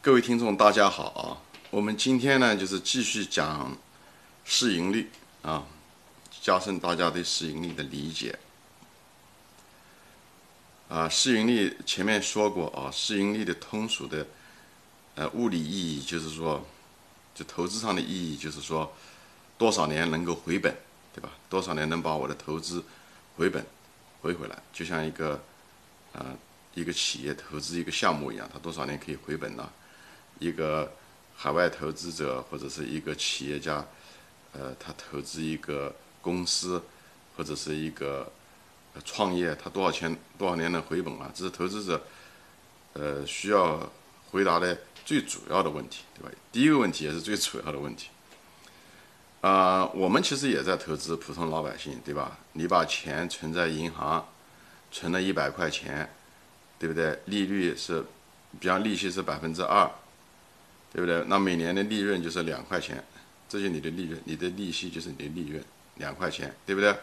各位听众，大家好啊！我们今天呢，就是继续讲市盈率啊，加深大家对市盈率的理解。啊，市盈率前面说过啊，市盈率的通俗的呃物理意义就是说，就投资上的意义就是说，多少年能够回本，对吧？多少年能把我的投资回本回回来？就像一个呃一个企业投资一个项目一样，它多少年可以回本呢？一个海外投资者或者是一个企业家，呃，他投资一个公司或者是一个创业，他多少钱多少年能回本啊？这是投资者呃需要回答的最主要的问题，对吧？第一个问题也是最主要的问题。啊，我们其实也在投资普通老百姓，对吧？你把钱存在银行，存了一百块钱，对不对？利率是，比方利息是百分之二。对不对？那每年的利润就是两块钱，这就是你的利润，你的利息就是你的利润，两块钱，对不对？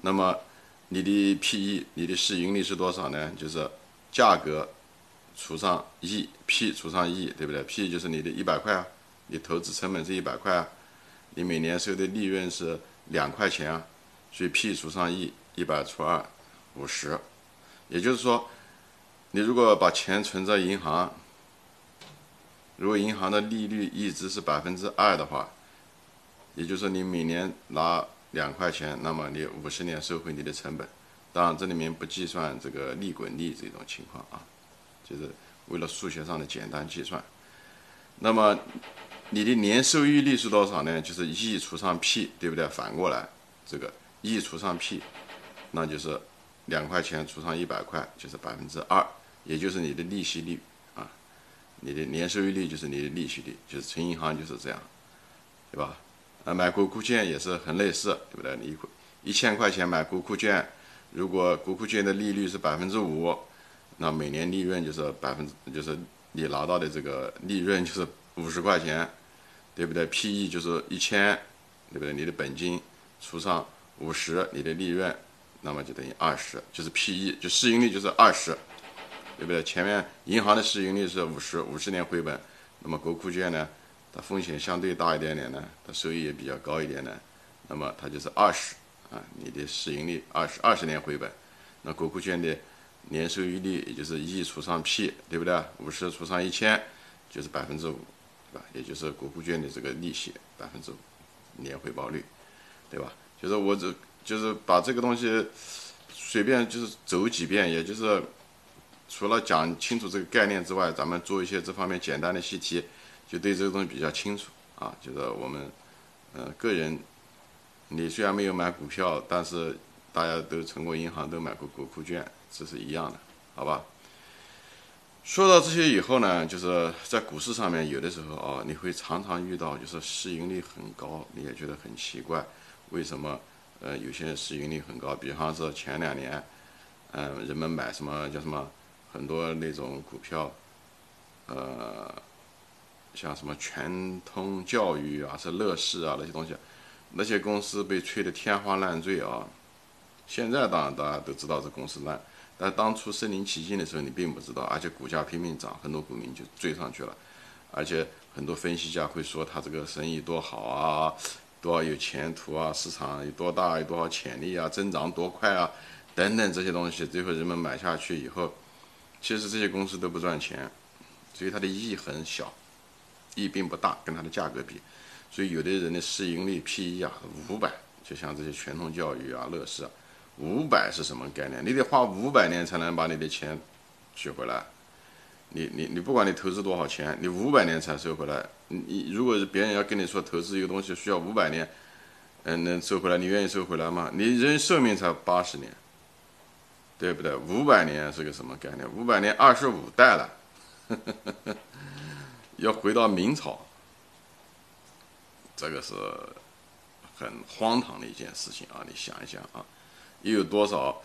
那么你的 P/E，你的市盈率是多少呢？就是价格除上 E，P 除上 E，对不对？P 就是你的一百块啊，你投资成本是一百块啊，你每年收的利润是两块钱啊，所以 P 除上 E，一百除二，五十。也就是说，你如果把钱存在银行。如果银行的利率一直是百分之二的话，也就是你每年拿两块钱，那么你五十年收回你的成本。当然这里面不计算这个利滚利这种情况啊，就是为了数学上的简单计算。那么你的年收益率是多少呢？就是 E 除上 P，对不对？反过来，这个 E 除上 P，那就是两块钱除上一百块，就是百分之二，也就是你的利息率。你的年收益率就是你的利息率，就是存银行就是这样，对吧？啊，买国库券也是很类似，对不对？你一千块钱买国库券，如果国库券的利率是百分之五，那每年利润就是百分之，就是你拿到的这个利润就是五十块钱，对不对？P/E 就是一千，对不对？你的本金除上五十，你的利润，那么就等于二十，就是 P/E，就市盈率就是二十。对不对？前面银行的市盈率是五十，五十年回本，那么国库券呢，它风险相对大一点点呢，它收益也比较高一点呢，那么它就是二十啊，你的市盈率二十，二十年回本，那国库券的年收益率也就是 E 除上 P，对不对？五十除上一千就是百分之五，对吧？也就是国库券的这个利息百分之五年回报率，对吧？就是我这就是把这个东西随便就是走几遍，也就是。除了讲清楚这个概念之外，咱们做一些这方面简单的习题，就对这个东西比较清楚啊。就是我们，呃，个人，你虽然没有买股票，但是大家都存过银行，都买过国库券，这是一样的，好吧？说到这些以后呢，就是在股市上面，有的时候啊，你会常常遇到，就是市盈率很高，你也觉得很奇怪，为什么？呃，有些市盈率很高，比方说前两年，嗯，人们买什么叫什么？很多那种股票，呃，像什么全通教育啊，是乐视啊那些东西，那些公司被吹得天花乱坠啊。现在当然大家都知道这公司烂，但当初身临其境的时候你并不知道，而且股价拼命涨，很多股民就追上去了，而且很多分析家会说他这个生意多好啊，多少有前途啊，市场有多大，有多少潜力啊，增长多快啊，等等这些东西，最后人们买下去以后。其实这些公司都不赚钱，所以它的意义很小，意义并不大，跟它的价格比。所以有的人的市盈率 P/E 啊五百，就像这些全通教育啊、乐视啊，五百是什么概念？你得花五百年才能把你的钱取回来。你你你不管你投资多少钱，你五百年才收回来。你你如果是别人要跟你说投资一个东西需要五百年，嗯，能收回来，你愿意收回来吗？你人寿命才八十年。对不对？五百年是个什么概念？五百年二十五代了，要回到明朝，这个是很荒唐的一件事情啊！你想一想啊，又有多少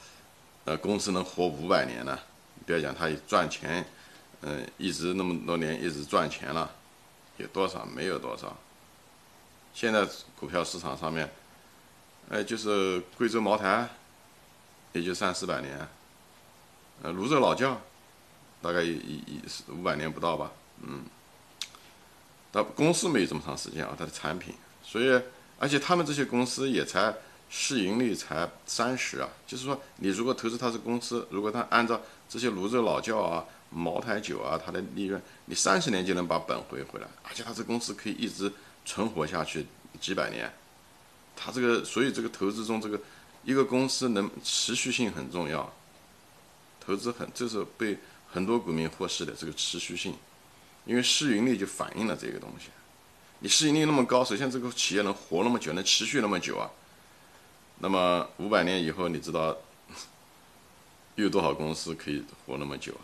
呃公司能活五百年呢？不要讲它赚钱，嗯，一直那么多年一直赚钱了，有多少？没有多少。现在股票市场上面，哎，就是贵州茅台。也就三四百年，呃，泸州老窖，大概一一五百年不到吧，嗯。那公司没有这么长时间啊，它的产品，所以而且他们这些公司也才市盈率才三十啊，就是说你如果投资它是公司，如果它按照这些泸州老窖啊、茅台酒啊，它的利润，你三十年就能把本回回来，而且它这公司可以一直存活下去几百年，它这个所以这个投资中这个一个公司能持续性很重要，投资很这是被很多股民忽视的这个持续性。因为市盈率就反映了这个东西，你市盈率那么高，首先这个企业能活那么久，能持续那么久啊。那么五百年以后，你知道 有多少公司可以活那么久啊？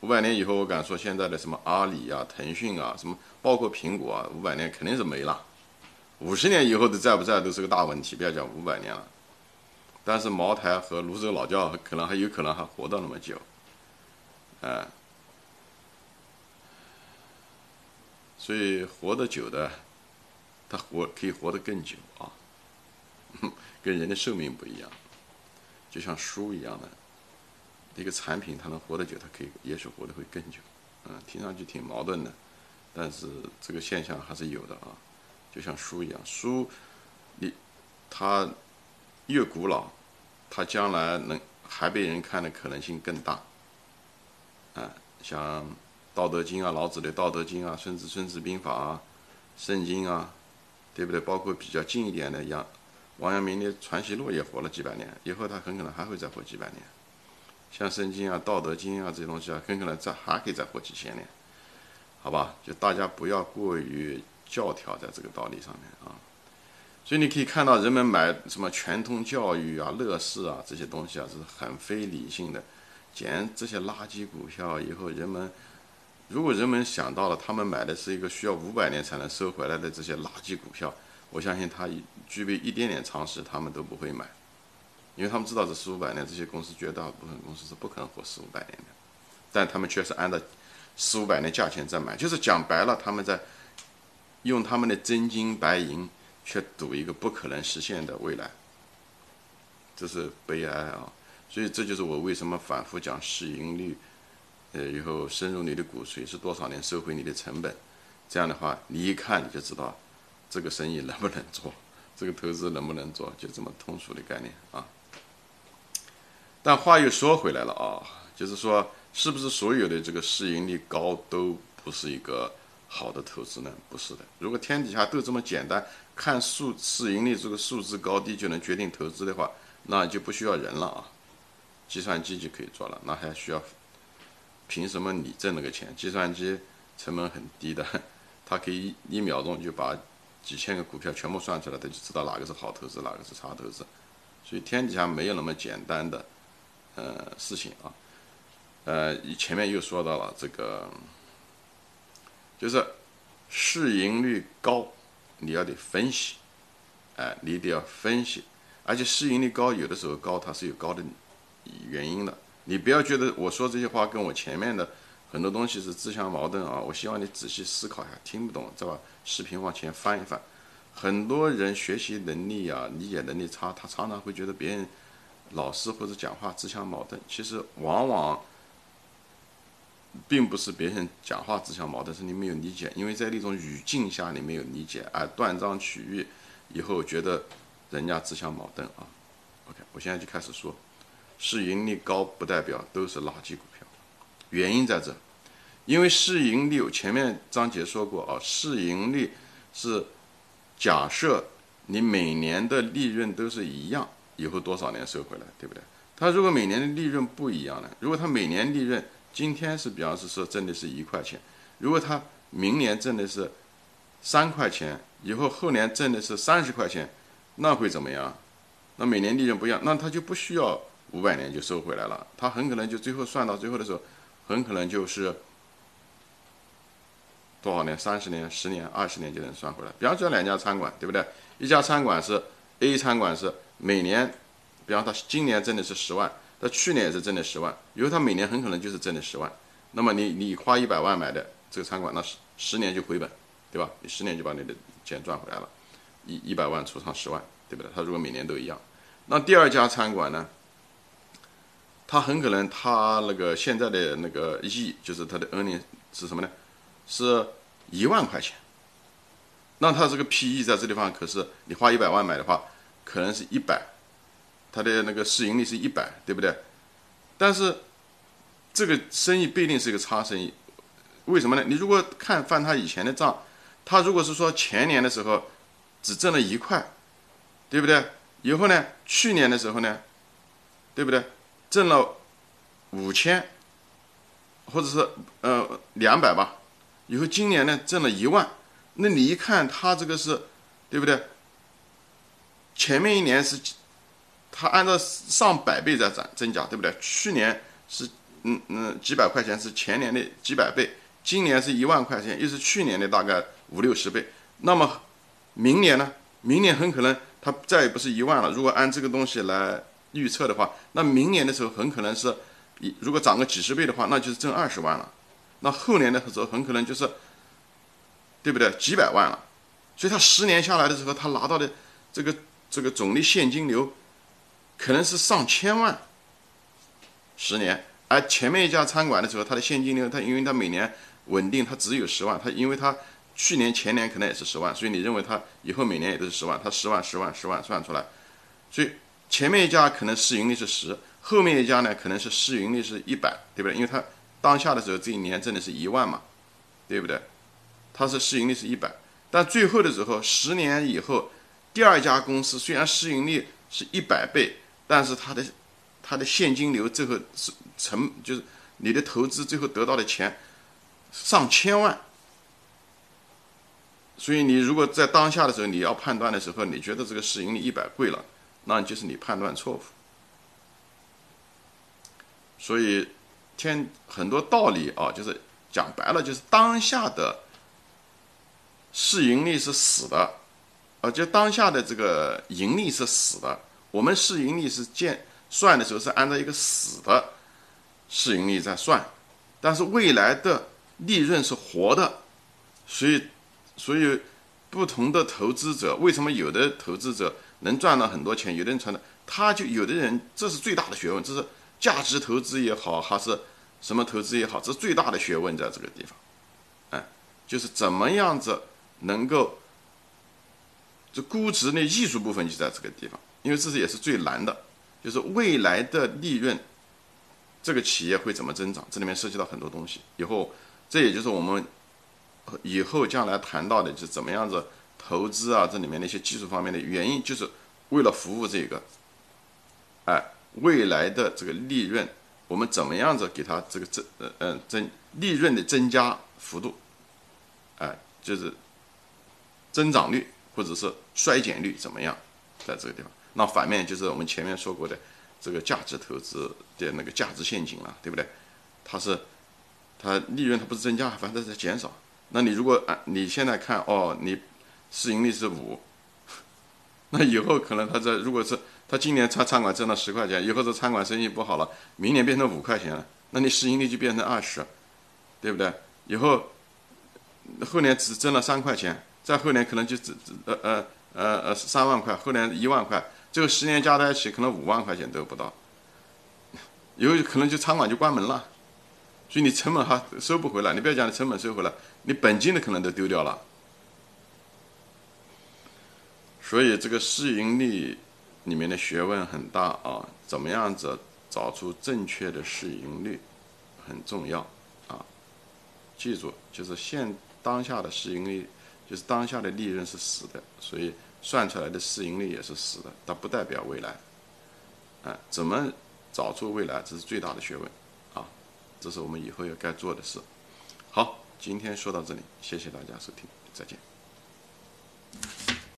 五百年以后，我敢说现在的什么阿里啊、腾讯啊，什么包括苹果啊，五百年肯定是没了。五十年以后的在不在都是个大问题，不要讲五百年了。但是茅台和泸州老窖可能还有可能还活到那么久，哎。所以活得久的，他活可以活得更久啊，跟人的寿命不一样，就像书一样的一个产品，它能活得久，它可以也许活得会更久。嗯，听上去挺矛盾的，但是这个现象还是有的啊。就像书一样，书你它越古老，它将来能还被人看的可能性更大。啊，像。道德经啊，老子的道德经啊，孙子孙子兵法啊，圣经啊，对不对？包括比较近一点的杨王阳明的传习录也活了几百年，以后他很可能还会再活几百年。像圣经啊、道德经啊这些东西啊，很可能再还可以再活几千年，好吧？就大家不要过于教条在这个道理上面啊。所以你可以看到，人们买什么全通教育啊、乐视啊这些东西啊，是很非理性的，捡这些垃圾股票以后，人们。如果人们想到了他们买的是一个需要五百年才能收回来的这些垃圾股票，我相信他具备一点点常识，他们都不会买，因为他们知道这四五百年这些公司绝大部分公司是不可能活四五百年的，但他们确实按照四五百年价钱在买，就是讲白了，他们在用他们的真金白银去赌一个不可能实现的未来，这是悲哀啊！所以这就是我为什么反复讲市盈率。呃，以后深入你的骨髓是多少年收回你的成本？这样的话，你一看你就知道这个生意能不能做，这个投资能不能做，就这么通俗的概念啊。但话又说回来了啊，就是说，是不是所有的这个市盈率高都不是一个好的投资呢？不是的。如果天底下都这么简单，看数市盈率这个数字高低就能决定投资的话，那就不需要人了啊，计算机就可以做了，那还需要？凭什么你挣那个钱？计算机成本很低的，它可以一秒钟就把几千个股票全部算出来，它就知道哪个是好投资，哪个是差投资。所以天底下没有那么简单的呃事情啊。呃，前面又说到了这个，就是市盈率高，你要得分析，哎，你得要分析，而且市盈率高有的时候高，它是有高的原因的。你不要觉得我说这些话跟我前面的很多东西是自相矛盾啊！我希望你仔细思考一下，听不懂再把视频往前翻一翻。很多人学习能力啊、理解能力差，他常常会觉得别人老师或者讲话自相矛盾。其实往往并不是别人讲话自相矛盾，是你没有理解，因为在那种语境下你没有理解，而断章取义，以后觉得人家自相矛盾啊。OK，我现在就开始说。市盈率高不代表都是垃圾股票，原因在这，因为市盈率前面章节说过啊，市盈率是假设你每年的利润都是一样，以后多少年收回来，对不对？它如果每年的利润不一样呢？如果它每年利润今天是比方是说挣的是一块钱，如果他明年挣的是三块钱，以后后年挣的是三十块钱，那会怎么样？那每年利润不一样，那他就不需要。五百年就收回来了，他很可能就最后算到最后的时候，很可能就是多少年？三十年、十年、二十年就能算回来。比方说两家餐馆，对不对？一家餐馆是 A 餐馆是每年，比方他今年挣的是十万，他去年也是挣了十万，因为他每年很可能就是挣了十万。那么你你花一百万买的这个餐馆，那十十年就回本，对吧？你十年就把你的钱赚回来了，一一百万除上十万，对不对？他如果每年都一样，那第二家餐馆呢？他很可能，他那个现在的那个亿，就是他的 earning 是什么呢？是一万块钱，那他这个 PE 在这地方可是你花一百万买的话，可能是一百，它的那个市盈率是一百，对不对？但是这个生意不一定是一个差生意，为什么呢？你如果看翻他以前的账，他如果是说前年的时候只挣了一块，对不对？以后呢，去年的时候呢，对不对？挣了五千，或者是呃两百吧。以后今年呢挣了一万，那你一看他这个是，对不对？前面一年是，他按照上百倍在涨增加，对不对？去年是嗯嗯几百块钱是前年的几百倍，今年是一万块钱，又是去年的大概五六十倍。那么明年呢？明年很可能它再也不是一万了。如果按这个东西来预测的话，那明年的时候很可能是，一如果涨个几十倍的话，那就是挣二十万了。那后年的时候很可能就是，对不对？几百万了。所以他十年下来的时候，他拿到的这个这个总的现金流可能是上千万。十年，而前面一家餐馆的时候，他的现金流，他因为他每年稳定，他只有十万，他因为他。去年前年可能也是十万，所以你认为他以后每年也都是十万，他十万十万十万算出来，所以前面一家可能市盈率是十，后面一家呢可能是市盈率是一百，对不对？因为他当下的时候这一年挣的是一万嘛，对不对？他是市盈率是一百，但最后的时候十年以后，第二家公司虽然市盈率是一百倍，但是它的它的现金流最后是成就是你的投资最后得到的钱上千万。所以你如果在当下的时候你要判断的时候，你觉得这个市盈率一百贵了，那就是你判断错误。所以，天很多道理啊，就是讲白了，就是当下的市盈率是死的，而且当下的这个盈利是死的。我们市盈率是建算的时候是按照一个死的市盈率在算，但是未来的利润是活的，所以。所以，不同的投资者为什么有的投资者能赚到很多钱，有的人赚的，他就有的人这是最大的学问，这是价值投资也好，还是什么投资也好，这是最大的学问在这个地方，哎，就是怎么样子能够，这估值的艺术部分就在这个地方，因为这是也是最难的，就是未来的利润，这个企业会怎么增长，这里面涉及到很多东西，以后这也就是我们。以后将来谈到的就怎么样子投资啊，这里面的一些技术方面的原因，就是为了服务这个，哎，未来的这个利润，我们怎么样子给它这个增呃嗯增利润的增加幅度，哎，就是增长率或者是衰减率怎么样，在这个地方。那反面就是我们前面说过的这个价值投资的那个价值陷阱了，对不对？它是它利润它不是增加，反正在减少。那你如果按你现在看哦，你市盈率是五，那以后可能他这如果是他今年餐餐馆挣了十块钱，以后这餐馆生意不好了，明年变成五块钱了，那你市盈率就变成二十，对不对？以后后年只挣了三块钱，再后年可能就只呃呃呃呃三万块，后年一万块，这个十年加在一起可能五万块钱都不到，以后可能就餐馆就关门了。所以你成本还收不回来，你不要讲你成本收回来，你本金的可能都丢掉了。所以这个市盈率里面的学问很大啊，怎么样子找出正确的市盈率很重要啊。记住，就是现当下的市盈率，就是当下的利润是死的，所以算出来的市盈率也是死的，它不代表未来。哎，怎么找出未来，这是最大的学问。啊这是我们以后要该做的事。好，今天说到这里，谢谢大家收听，再见。